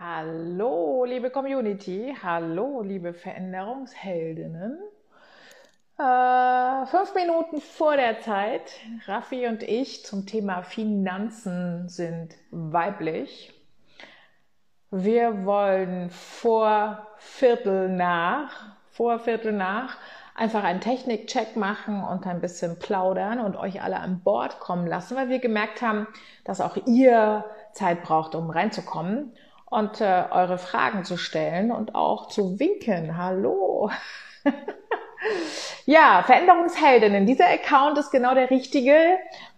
Hallo, liebe Community. Hallo, liebe Veränderungsheldinnen. Äh, fünf Minuten vor der Zeit. Raffi und ich zum Thema Finanzen sind weiblich. Wir wollen vor Viertel nach, vor Viertel nach, einfach einen Technikcheck machen und ein bisschen plaudern und euch alle an Bord kommen lassen, weil wir gemerkt haben, dass auch ihr Zeit braucht, um reinzukommen und äh, eure Fragen zu stellen und auch zu winken. Hallo. ja, Veränderungsheldinnen. Dieser Account ist genau der richtige,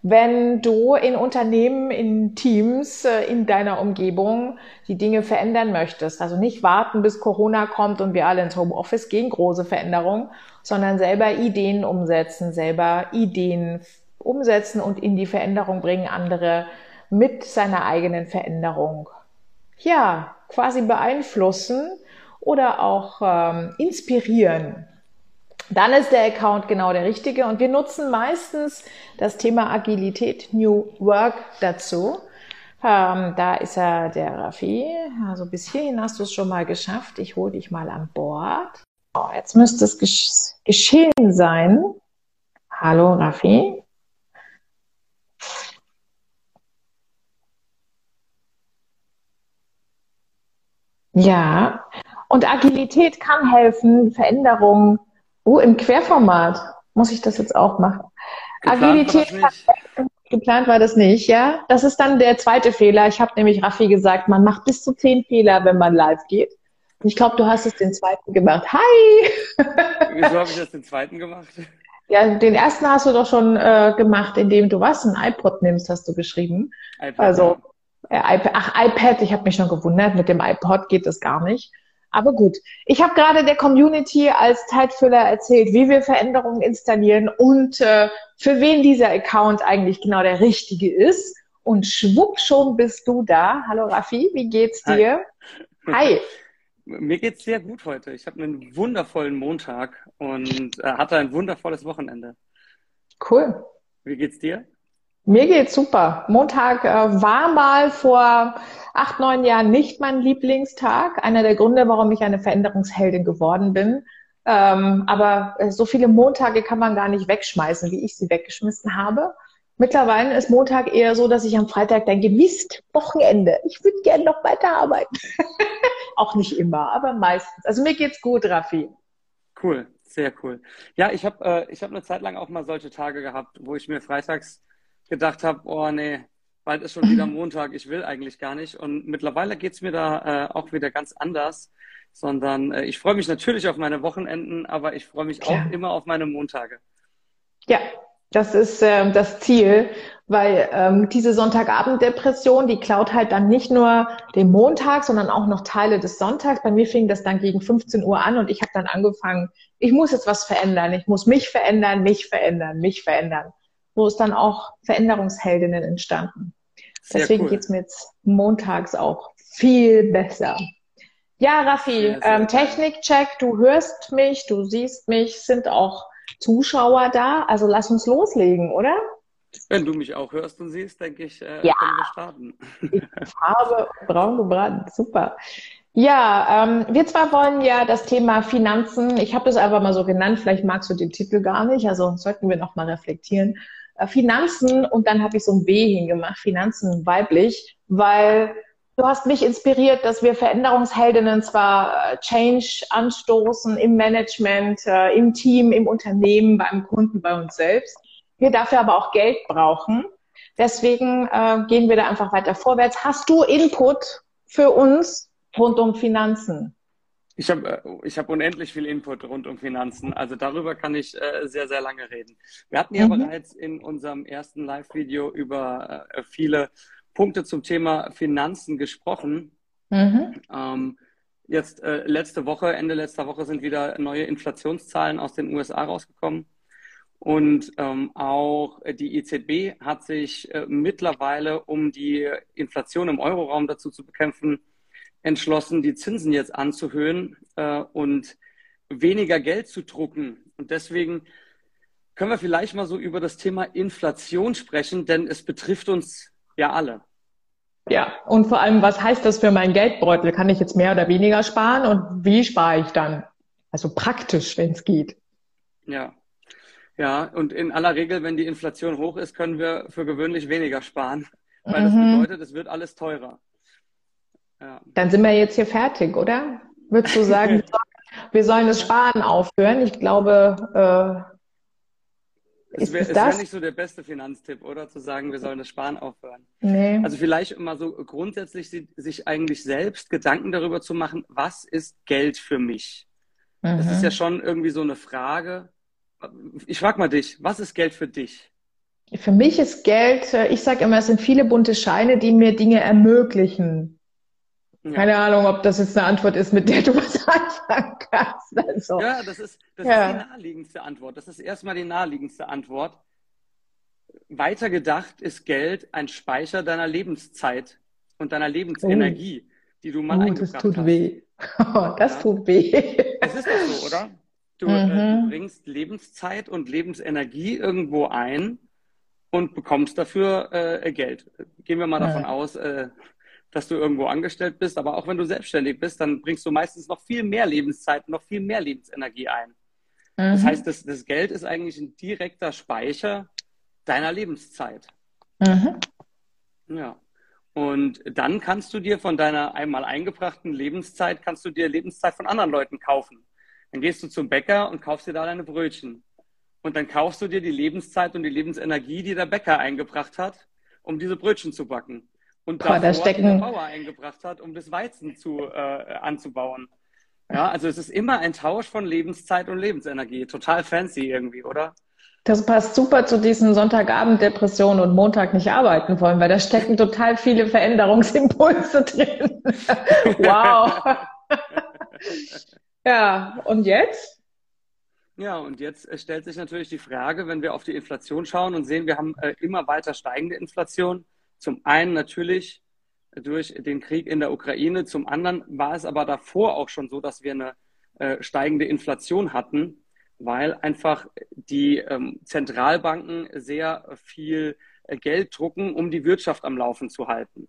wenn du in Unternehmen, in Teams, äh, in deiner Umgebung die Dinge verändern möchtest. Also nicht warten, bis Corona kommt und wir alle ins Homeoffice gehen, große Veränderungen, sondern selber Ideen umsetzen, selber Ideen umsetzen und in die Veränderung bringen, andere mit seiner eigenen Veränderung ja, quasi beeinflussen oder auch ähm, inspirieren, dann ist der Account genau der richtige. Und wir nutzen meistens das Thema Agilität, New Work dazu. Ähm, da ist er der Raffi. Also bis hierhin hast du es schon mal geschafft. Ich hole dich mal an Bord. Oh, jetzt müsste es gesch geschehen sein. Hallo Raffi. Ja, und Agilität kann helfen, Veränderungen. Oh, im Querformat muss ich das jetzt auch machen. Geplant Agilität kann helfen. Geplant war das nicht, ja. Das ist dann der zweite Fehler. Ich habe nämlich Raffi gesagt, man macht bis zu zehn Fehler, wenn man live geht. Ich glaube, du hast es den zweiten gemacht. Hi! Wieso habe ich das den zweiten gemacht? Ja, den ersten hast du doch schon äh, gemacht, indem du was? Ein iPod nimmst, hast du geschrieben. IPad, also iPad, ach, iPad, ich habe mich schon gewundert, mit dem iPod geht das gar nicht. Aber gut, ich habe gerade der Community als Zeitfüller erzählt, wie wir Veränderungen installieren und äh, für wen dieser Account eigentlich genau der richtige ist. Und schwupp, schon bist du da. Hallo Raffi, wie geht's dir? Hi. Hi. Mir geht's sehr gut heute. Ich habe einen wundervollen Montag und äh, hatte ein wundervolles Wochenende. Cool. Wie geht's dir? Mir geht's super. Montag äh, war mal vor acht, neun Jahren nicht mein Lieblingstag. Einer der Gründe, warum ich eine Veränderungsheldin geworden bin. Ähm, aber äh, so viele Montage kann man gar nicht wegschmeißen, wie ich sie weggeschmissen habe. Mittlerweile ist Montag eher so, dass ich am Freitag denke, Mist, Wochenende, ich würde gerne noch weiterarbeiten. Auch nicht immer, aber meistens. Also mir geht's gut, Raffi. Cool, sehr cool. Ja, ich habe äh, ich hab eine Zeit lang auch mal solche Tage gehabt, wo ich mir freitags gedacht habe, oh nee, bald ist schon wieder Montag, ich will eigentlich gar nicht. Und mittlerweile geht's mir da äh, auch wieder ganz anders, sondern äh, ich freue mich natürlich auf meine Wochenenden, aber ich freue mich Klar. auch immer auf meine Montage. Ja, das ist äh, das Ziel, weil ähm, diese Sonntagabend-Depression, die klaut halt dann nicht nur den Montag, sondern auch noch Teile des Sonntags. Bei mir fing das dann gegen 15 Uhr an und ich habe dann angefangen, ich muss jetzt was verändern, ich muss mich verändern, mich verändern, mich verändern wo ist dann auch Veränderungsheldinnen entstanden. Sehr Deswegen cool. geht's mir jetzt montags auch viel besser. Ja, Raffi, ähm, Technikcheck, du hörst mich, du siehst mich, sind auch Zuschauer da. Also lass uns loslegen, oder? Wenn du mich auch hörst und siehst, denke ich, äh, ja. können wir starten. Farbe braun gebrannt, super. Ja, ähm, wir zwar wollen ja das Thema Finanzen, ich habe das einfach mal so genannt, vielleicht magst du den Titel gar nicht, also sollten wir noch mal reflektieren. Äh, Finanzen und dann habe ich so ein B hingemacht, Finanzen weiblich, weil du hast mich inspiriert, dass wir Veränderungsheldinnen zwar äh, Change anstoßen im Management, äh, im Team, im Unternehmen, beim Kunden, bei uns selbst. Wir dafür aber auch Geld brauchen. Deswegen äh, gehen wir da einfach weiter vorwärts. Hast du Input für uns rund um Finanzen? Ich habe äh, ich hab unendlich viel Input rund um Finanzen. Also darüber kann ich äh, sehr, sehr lange reden. Wir hatten ja mhm. bereits in unserem ersten Live-Video über äh, viele Punkte zum Thema Finanzen gesprochen. Mhm. Ähm, jetzt äh, letzte Woche, Ende letzter Woche sind wieder neue Inflationszahlen aus den USA rausgekommen. Und ähm, auch die EZB hat sich äh, mittlerweile, um die Inflation im Euroraum dazu zu bekämpfen, entschlossen, die Zinsen jetzt anzuhöhen äh, und weniger Geld zu drucken. Und deswegen können wir vielleicht mal so über das Thema Inflation sprechen, denn es betrifft uns ja alle. Ja, und vor allem, was heißt das für meinen Geldbeutel? Kann ich jetzt mehr oder weniger sparen und wie spare ich dann? Also praktisch, wenn es geht. Ja. Ja, und in aller Regel, wenn die Inflation hoch ist, können wir für gewöhnlich weniger sparen, weil das mhm. bedeutet, es wird alles teurer. Ja. Dann sind wir jetzt hier fertig, oder? Würdest du sagen, wir sollen das Sparen aufhören? Ich glaube, äh, es wäre wär nicht so der beste Finanztipp, oder? Zu sagen, wir sollen das Sparen aufhören. Nee. Also vielleicht immer so grundsätzlich sich eigentlich selbst Gedanken darüber zu machen, was ist Geld für mich? Mhm. Das ist mhm. ja schon irgendwie so eine Frage. Ich frage mal dich, was ist Geld für dich? Für mich ist Geld, äh, ich sage immer, es sind viele bunte Scheine, die mir Dinge ermöglichen. Ja. Keine Ahnung, ob das jetzt eine Antwort ist, mit der du was anfangen kannst. Also, ja, das, ist, das ja. ist die naheliegendste Antwort. Das ist erstmal die naheliegendste Antwort. Weiter gedacht ist Geld ein Speicher deiner Lebenszeit und deiner Lebensenergie, oh. die du mal oh, eingebracht das tut hast. Weh. Oh, das ja. tut weh. Es ist doch so, oder? Du, mhm. äh, du, mhm. bringst Lebenszeit und Lebensenergie irgendwo ein und bekommst dafür äh, Geld. Gehen wir mal davon aus, äh, dass du irgendwo angestellt bist, aber auch wenn du selbstständig bist, dann bringst du meistens noch viel mehr Lebenszeit, noch viel mehr Lebensenergie ein. Mhm. Das heißt, das, das, Geld ist eigentlich ein direkter Speicher deiner Lebenszeit. Mhm. Ja. Und dann kannst du dir von deiner einmal eingebrachten Lebenszeit, kannst du dir Lebenszeit von anderen Leuten kaufen. Dann gehst du zum Bäcker und kaufst dir da deine Brötchen. Und dann kaufst du dir die Lebenszeit und die Lebensenergie, die der Bäcker eingebracht hat, um diese Brötchen zu backen und Boah, davor da die Bauer eingebracht hat, um das Weizen zu, äh, anzubauen. Ja, also es ist immer ein Tausch von Lebenszeit und Lebensenergie. Total fancy irgendwie, oder? Das passt super zu diesen Sonntagabend-Depressionen und Montag nicht arbeiten wollen, weil da stecken total viele Veränderungsimpulse drin. wow. ja, und jetzt? Ja, und jetzt äh, stellt sich natürlich die Frage, wenn wir auf die Inflation schauen und sehen, wir haben äh, immer weiter steigende Inflation, zum einen natürlich durch den Krieg in der Ukraine, zum anderen war es aber davor auch schon so, dass wir eine äh, steigende Inflation hatten, weil einfach die ähm, Zentralbanken sehr viel äh, Geld drucken, um die Wirtschaft am Laufen zu halten.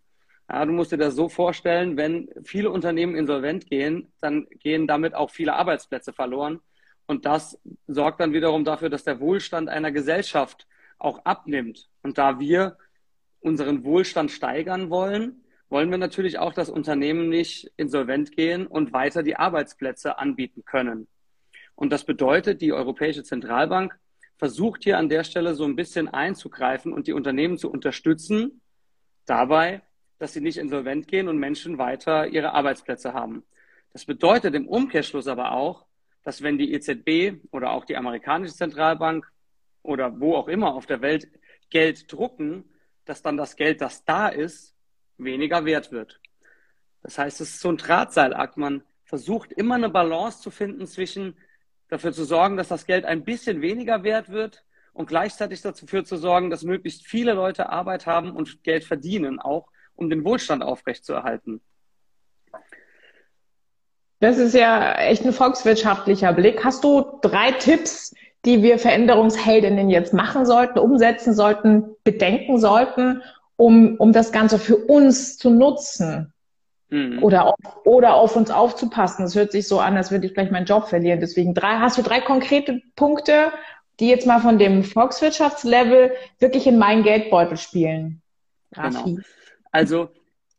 Ja, du musst dir das so vorstellen, wenn viele Unternehmen insolvent gehen, dann gehen damit auch viele Arbeitsplätze verloren. Und das sorgt dann wiederum dafür, dass der Wohlstand einer Gesellschaft auch abnimmt. Und da wir unseren Wohlstand steigern wollen, wollen wir natürlich auch, dass Unternehmen nicht insolvent gehen und weiter die Arbeitsplätze anbieten können. Und das bedeutet, die Europäische Zentralbank versucht hier an der Stelle so ein bisschen einzugreifen und die Unternehmen zu unterstützen dabei, dass sie nicht insolvent gehen und Menschen weiter ihre Arbeitsplätze haben. Das bedeutet im Umkehrschluss aber auch, dass wenn die EZB oder auch die amerikanische Zentralbank oder wo auch immer auf der Welt Geld drucken, dass dann das Geld, das da ist, weniger wert wird. Das heißt, es ist so ein Drahtseilakt. Man versucht immer eine Balance zu finden zwischen dafür zu sorgen, dass das Geld ein bisschen weniger wert wird und gleichzeitig dafür zu sorgen, dass möglichst viele Leute Arbeit haben und Geld verdienen, auch um den Wohlstand aufrechtzuerhalten. Das ist ja echt ein volkswirtschaftlicher Blick. Hast du drei Tipps, die wir Veränderungsheldinnen jetzt machen sollten, umsetzen sollten, bedenken sollten, um, um das Ganze für uns zu nutzen? Mhm. Oder, auf, oder auf uns aufzupassen. Das hört sich so an, als würde ich gleich meinen Job verlieren. Deswegen drei, hast du drei konkrete Punkte, die jetzt mal von dem Volkswirtschaftslevel wirklich in meinen Geldbeutel spielen. Genau. Also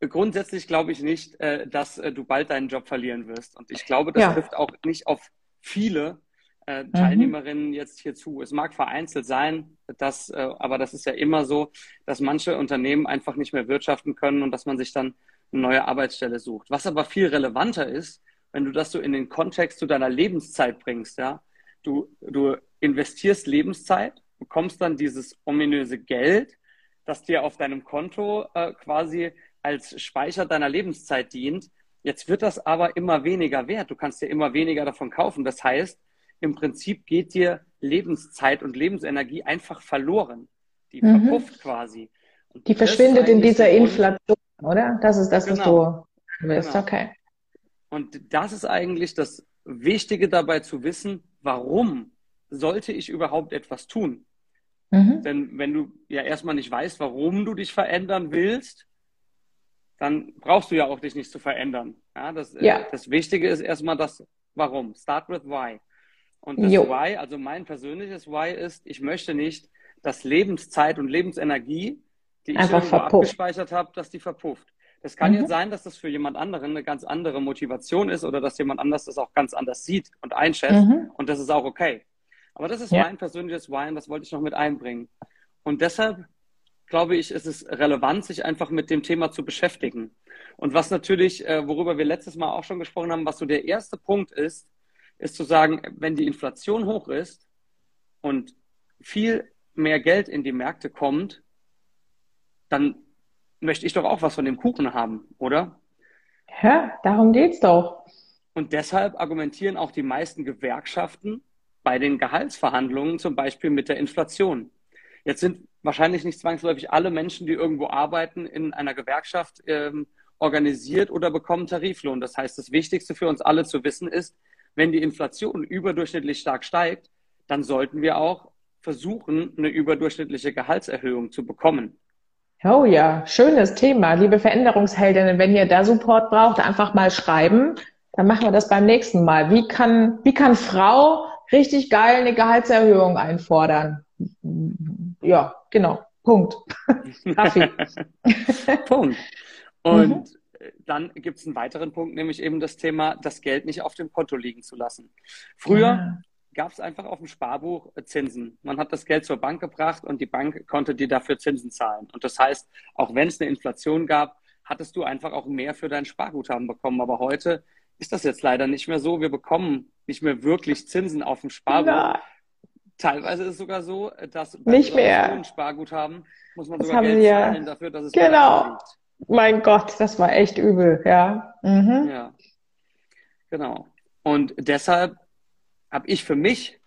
grundsätzlich glaube ich nicht, äh, dass äh, du bald deinen Job verlieren wirst. Und ich glaube, das ja. trifft auch nicht auf viele äh, mhm. Teilnehmerinnen mhm. jetzt hierzu. Es mag vereinzelt sein, dass, äh, aber das ist ja immer so, dass manche Unternehmen einfach nicht mehr wirtschaften können und dass man sich dann eine neue Arbeitsstelle sucht. Was aber viel relevanter ist, wenn du das so in den Kontext zu deiner Lebenszeit bringst, ja, du, du investierst Lebenszeit, bekommst dann dieses ominöse Geld, das dir auf deinem Konto äh, quasi als Speicher deiner Lebenszeit dient. Jetzt wird das aber immer weniger wert. Du kannst dir immer weniger davon kaufen. Das heißt, im Prinzip geht dir Lebenszeit und Lebensenergie einfach verloren. Die mhm. verpufft quasi. Und die verschwindet in dieser Inflation, oder? Das ist das, was genau. du willst. Genau. Okay. Und das ist eigentlich das Wichtige dabei zu wissen, warum sollte ich überhaupt etwas tun? Mhm. Denn wenn du ja erstmal nicht weißt, warum du dich verändern willst, dann brauchst du ja auch dich nicht zu verändern. Ja, das, äh, ja. das Wichtige ist erstmal das Warum. Start with why. Und das jo. Why, also mein persönliches Why ist, ich möchte nicht, dass Lebenszeit und Lebensenergie, die ich irgendwo abgespeichert habe, dass die verpufft. Das kann mhm. jetzt sein, dass das für jemand anderen eine ganz andere Motivation ist oder dass jemand anders das auch ganz anders sieht und einschätzt. Mhm. Und das ist auch okay. Aber das ist ja. mein persönliches Why und das wollte ich noch mit einbringen. Und deshalb glaube ich, ist es relevant, sich einfach mit dem Thema zu beschäftigen. Und was natürlich, äh, worüber wir letztes Mal auch schon gesprochen haben, was so der erste Punkt ist, ist zu sagen, wenn die Inflation hoch ist und viel mehr Geld in die Märkte kommt, dann möchte ich doch auch was von dem Kuchen haben, oder? Ja, darum geht's doch. Und deshalb argumentieren auch die meisten Gewerkschaften bei den Gehaltsverhandlungen zum Beispiel mit der Inflation. Jetzt sind wahrscheinlich nicht zwangsläufig alle Menschen, die irgendwo arbeiten, in einer Gewerkschaft ähm, organisiert oder bekommen Tariflohn. Das heißt, das Wichtigste für uns alle zu wissen ist, wenn die Inflation überdurchschnittlich stark steigt, dann sollten wir auch versuchen, eine überdurchschnittliche Gehaltserhöhung zu bekommen. Oh ja, schönes Thema. Liebe Veränderungsheldinnen, wenn ihr da Support braucht, einfach mal schreiben. Dann machen wir das beim nächsten Mal. Wie kann, wie kann Frau richtig geil eine Gehaltserhöhung einfordern? Ja, genau. Punkt. Kaffee. Punkt. Und mhm. Dann gibt es einen weiteren Punkt, nämlich eben das Thema, das Geld nicht auf dem Konto liegen zu lassen. Früher ja gab es einfach auf dem Sparbuch Zinsen. Man hat das Geld zur Bank gebracht und die Bank konnte dir dafür Zinsen zahlen. Und das heißt, auch wenn es eine Inflation gab, hattest du einfach auch mehr für dein Sparguthaben bekommen. Aber heute ist das jetzt leider nicht mehr so. Wir bekommen nicht mehr wirklich Zinsen auf dem Sparbuch. Ja. Teilweise ist es sogar so, dass bei nicht mehr. Sparguthaben muss man das sogar Geld ja. zahlen dafür, dass es genau. liegt. Mein Gott, das war echt übel, ja. Mhm. Ja, genau. Und deshalb habe ich für mich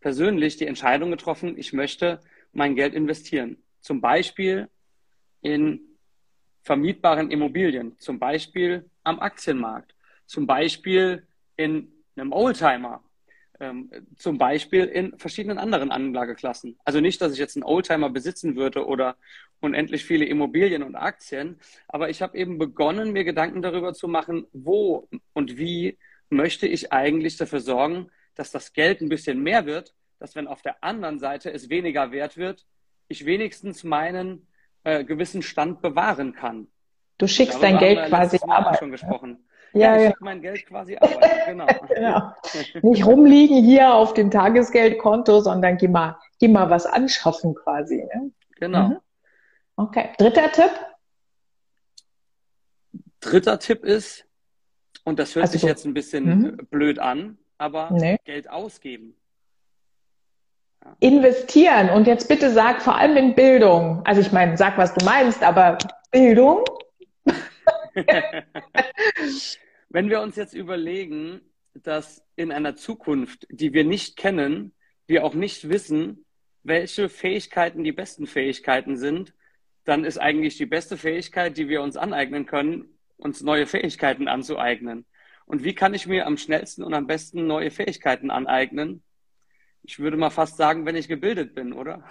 persönlich die Entscheidung getroffen, ich möchte mein Geld investieren. Zum Beispiel in vermietbaren Immobilien, zum Beispiel am Aktienmarkt, zum Beispiel in einem Oldtimer, ähm, zum Beispiel in verschiedenen anderen Anlageklassen. Also nicht, dass ich jetzt einen Oldtimer besitzen würde oder unendlich viele Immobilien und Aktien, aber ich habe eben begonnen, mir Gedanken darüber zu machen, wo und wie möchte ich eigentlich dafür sorgen, dass das Geld ein bisschen mehr wird, dass wenn auf der anderen Seite es weniger wert wird, ich wenigstens meinen äh, gewissen Stand bewahren kann. Du schickst dein Geld quasi arbeiten. schon gesprochen. Ja, ja, ich ja. mein Geld quasi arbeiten, genau. genau. Nicht rumliegen hier auf dem Tagesgeldkonto, sondern geh mal, geh mal was anschaffen quasi. Ne? Genau. Mhm. Okay. Dritter Tipp? Dritter Tipp ist, und das hört also sich jetzt ein bisschen mhm. blöd an, aber nee. Geld ausgeben. Ja. Investieren. Und jetzt bitte sag vor allem in Bildung. Also ich meine, sag, was du meinst, aber Bildung. Wenn wir uns jetzt überlegen, dass in einer Zukunft, die wir nicht kennen, wir auch nicht wissen, welche Fähigkeiten die besten Fähigkeiten sind, dann ist eigentlich die beste Fähigkeit, die wir uns aneignen können, uns neue Fähigkeiten anzueignen. Und wie kann ich mir am schnellsten und am besten neue Fähigkeiten aneignen? Ich würde mal fast sagen, wenn ich gebildet bin, oder?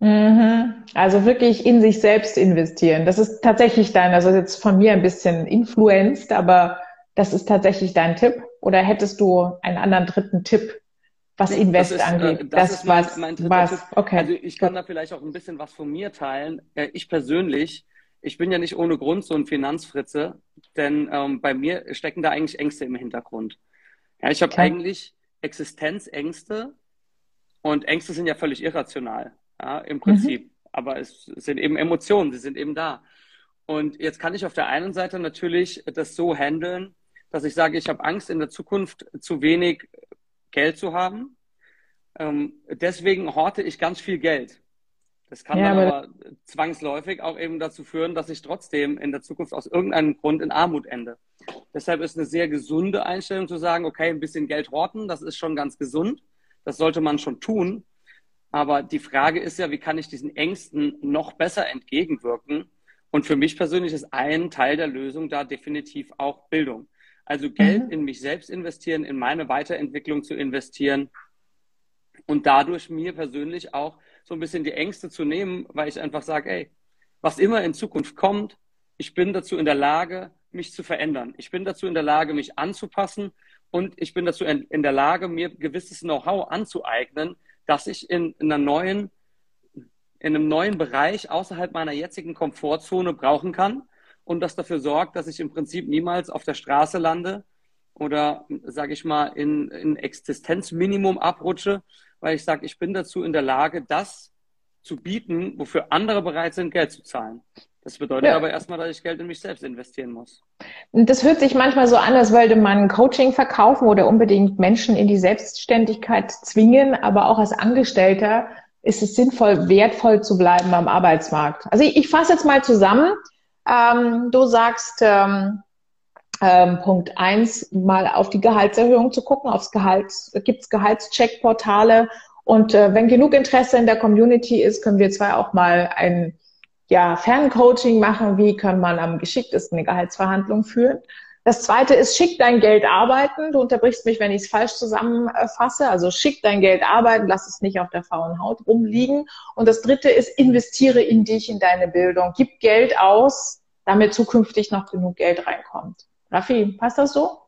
Mhm. Also wirklich in sich selbst investieren. Das ist tatsächlich dein, also jetzt von mir ein bisschen influenced, aber das ist tatsächlich dein Tipp. Oder hättest du einen anderen dritten Tipp, was nee, Invest das ist, angeht? Äh, das, das ist was, mein, mein was. Okay. Also ich kann da vielleicht auch ein bisschen was von mir teilen. Äh, ich persönlich ich bin ja nicht ohne Grund so ein Finanzfritze, denn ähm, bei mir stecken da eigentlich Ängste im Hintergrund. Ja, ich habe okay. eigentlich Existenzängste und Ängste sind ja völlig irrational, ja, im Prinzip. Mhm. Aber es sind eben Emotionen, sie sind eben da. Und jetzt kann ich auf der einen Seite natürlich das so handeln, dass ich sage, ich habe Angst, in der Zukunft zu wenig Geld zu haben. Ähm, deswegen horte ich ganz viel Geld. Das kann ja, aber, aber zwangsläufig auch eben dazu führen, dass ich trotzdem in der Zukunft aus irgendeinem Grund in Armut ende. Deshalb ist eine sehr gesunde Einstellung zu sagen, okay, ein bisschen Geld horten, das ist schon ganz gesund. Das sollte man schon tun. Aber die Frage ist ja, wie kann ich diesen Ängsten noch besser entgegenwirken? Und für mich persönlich ist ein Teil der Lösung da definitiv auch Bildung. Also Geld mhm. in mich selbst investieren, in meine Weiterentwicklung zu investieren und dadurch mir persönlich auch so ein bisschen die Ängste zu nehmen, weil ich einfach sage, ey, was immer in Zukunft kommt, ich bin dazu in der Lage, mich zu verändern. Ich bin dazu in der Lage, mich anzupassen und ich bin dazu in, in der Lage, mir gewisses Know-how anzueignen, dass ich in, in, einer neuen, in einem neuen Bereich außerhalb meiner jetzigen Komfortzone brauchen kann und das dafür sorgt, dass ich im Prinzip niemals auf der Straße lande oder, sage ich mal, in, in Existenzminimum abrutsche, weil ich sage, ich bin dazu in der Lage, das zu bieten, wofür andere bereit sind, Geld zu zahlen. Das bedeutet ja. aber erstmal, dass ich Geld in mich selbst investieren muss. Das hört sich manchmal so an, als wollte man Coaching verkaufen oder unbedingt Menschen in die Selbstständigkeit zwingen, aber auch als Angestellter ist es sinnvoll, wertvoll zu bleiben am Arbeitsmarkt. Also ich, ich fasse jetzt mal zusammen. Ähm, du sagst, ähm, ähm, Punkt eins, mal auf die Gehaltserhöhung zu gucken, aufs Gehalt, gibt's Gehaltscheckportale und äh, wenn genug Interesse in der Community ist, können wir zwar auch mal ein ja, Ferncoaching machen, wie kann man am geschicktesten eine Gehaltsverhandlung führen. Das zweite ist, schick dein Geld arbeiten. Du unterbrichst mich, wenn ich es falsch zusammenfasse. Also schick dein Geld arbeiten, lass es nicht auf der faulen Haut rumliegen. Und das dritte ist, investiere in dich, in deine Bildung. Gib Geld aus, damit zukünftig noch genug Geld reinkommt. Raffi, passt das so?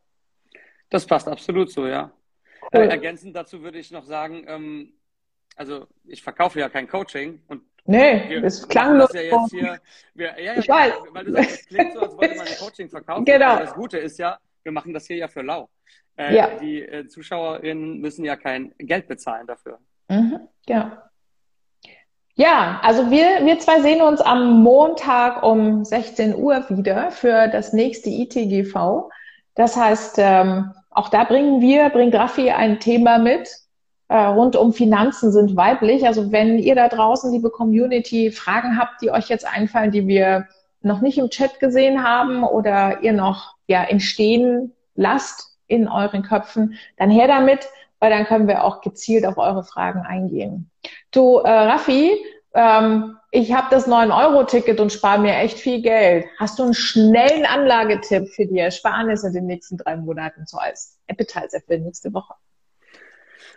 Das passt absolut so, ja. Cool. Äh, ergänzend dazu würde ich noch sagen, ähm, also ich verkaufe ja kein Coaching und Nee, wir das klang nur. Ja jetzt hier, wir, ja, ja, ich weiß. Weil du sagst, es klingt so, als wollte man ein Coaching verkaufen. Genau. Aber das Gute ist ja, wir machen das hier ja für lau. Äh, ja. Die äh, Zuschauerinnen müssen ja kein Geld bezahlen dafür. Mhm, ja. Ja, also wir, wir zwei sehen uns am Montag um 16 Uhr wieder für das nächste ITGV. Das heißt, ähm, auch da bringen wir, bringt Raffi ein Thema mit, rund um Finanzen sind weiblich. Also wenn ihr da draußen, liebe Community, Fragen habt, die euch jetzt einfallen, die wir noch nicht im Chat gesehen haben oder ihr noch ja entstehen lasst in euren Köpfen, dann her damit, weil dann können wir auch gezielt auf eure Fragen eingehen. Du, äh, Raffi, ähm, ich habe das 9-Euro-Ticket und spare mir echt viel Geld. Hast du einen schnellen Anlagetipp für die Ersparnisse in den nächsten drei Monaten so als Appetizer für nächste Woche?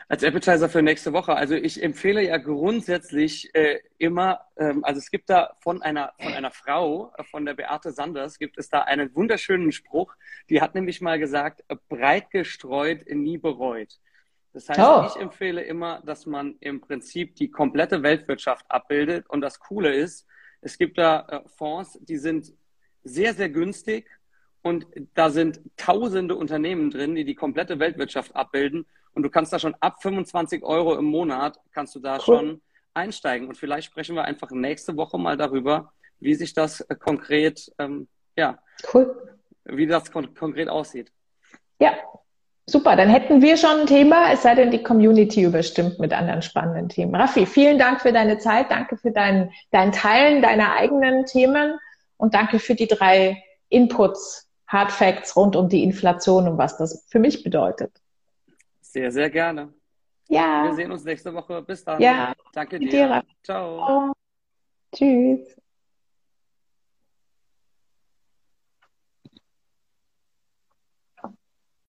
Als Appetizer für nächste Woche. Also ich empfehle ja grundsätzlich äh, immer, ähm, also es gibt da von einer, von einer Frau, äh, von der Beate Sanders, gibt es da einen wunderschönen Spruch. Die hat nämlich mal gesagt, breit gestreut, nie bereut. Das heißt, oh. ich empfehle immer, dass man im Prinzip die komplette Weltwirtschaft abbildet. Und das Coole ist, es gibt da äh, Fonds, die sind sehr, sehr günstig und da sind tausende Unternehmen drin, die die komplette Weltwirtschaft abbilden. Und du kannst da schon ab 25 Euro im Monat, kannst du da cool. schon einsteigen. Und vielleicht sprechen wir einfach nächste Woche mal darüber, wie sich das äh, konkret, ähm, ja, cool. wie das kon konkret aussieht. Ja, Super, dann hätten wir schon ein Thema, es sei denn, die Community überstimmt mit anderen spannenden Themen. Raffi, vielen Dank für deine Zeit, danke für dein, dein Teilen deiner eigenen Themen und danke für die drei Inputs, Hard Facts rund um die Inflation und was das für mich bedeutet. Sehr, sehr gerne. Ja. Wir sehen uns nächste Woche. Bis dann. Ja. Danke dir. dir. Ciao. Tschüss.